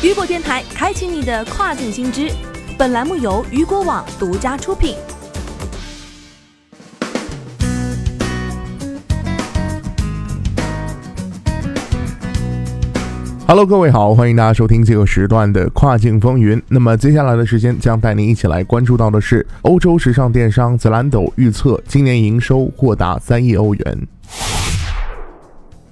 雨果电台开启你的跨境新知。本栏目由雨果网独家出品。Hello，各位好，欢迎大家收听这个时段的跨境风云。那么接下来的时间将带您一起来关注到的是，欧洲时尚电商 Zalando 预测今年营收或达三亿欧元。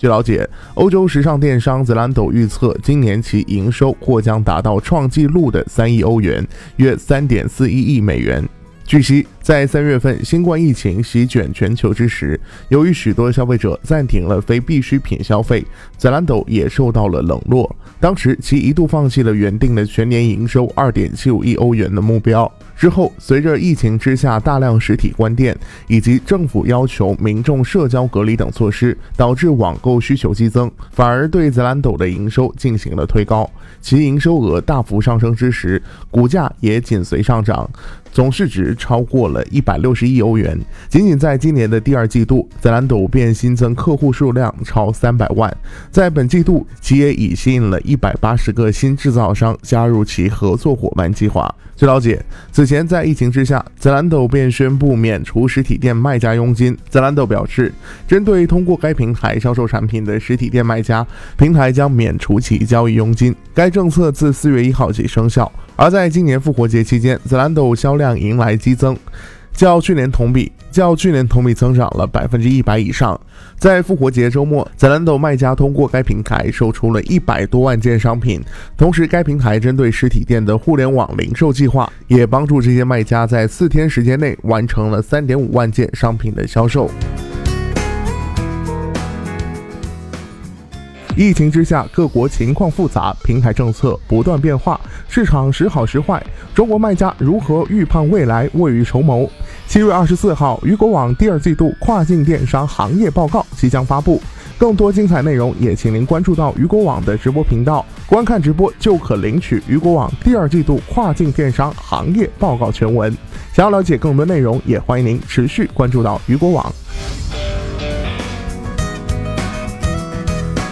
据了解，欧洲时尚电商 Zalando 预测今年其营收或将达到创纪录的三亿欧元，约三点四一亿美元。据悉，在三月份新冠疫情席卷全球之时，由于许多消费者暂停了非必需品消费，Zalando 也受到了冷落。当时，其一度放弃了原定的全年营收二点七五亿欧元的目标。之后，随着疫情之下大量实体关店，以及政府要求民众社交隔离等措施，导致网购需求激增，反而对 Zalando 的营收进行了推高。其营收额大幅上升之时，股价也紧随上涨，总市值超过了一百六十亿欧元。仅仅在今年的第二季度，Zalando 便新增客户数量超三百万。在本季度，其也已吸引了一百八十个新制造商加入其合作伙伴计划。据了解，此前在疫情之下，Zalando 便宣布免除实体店卖家佣金。Zalando 表示，针对通过该平台销售产品的实体店卖家，平台将免除其交易佣金。该政策自四月一号起生效。而在今年复活节期间，Zalando 销量迎来激增。较去年同比，较去年同比增长了百分之一百以上。在复活节周末在兰豆卖家通过该平台售出了一百多万件商品。同时，该平台针对实体店的互联网零售计划，也帮助这些卖家在四天时间内完成了三点五万件商品的销售。疫情之下，各国情况复杂，平台政策不断变化，市场时好时坏。中国卖家如何预判未来，未雨绸缪？七月二十四号，雨果网第二季度跨境电商行业报告即将发布。更多精彩内容，也请您关注到雨果网的直播频道，观看直播就可领取雨果网第二季度跨境电商行业报告全文。想要了解更多内容，也欢迎您持续关注到雨果网。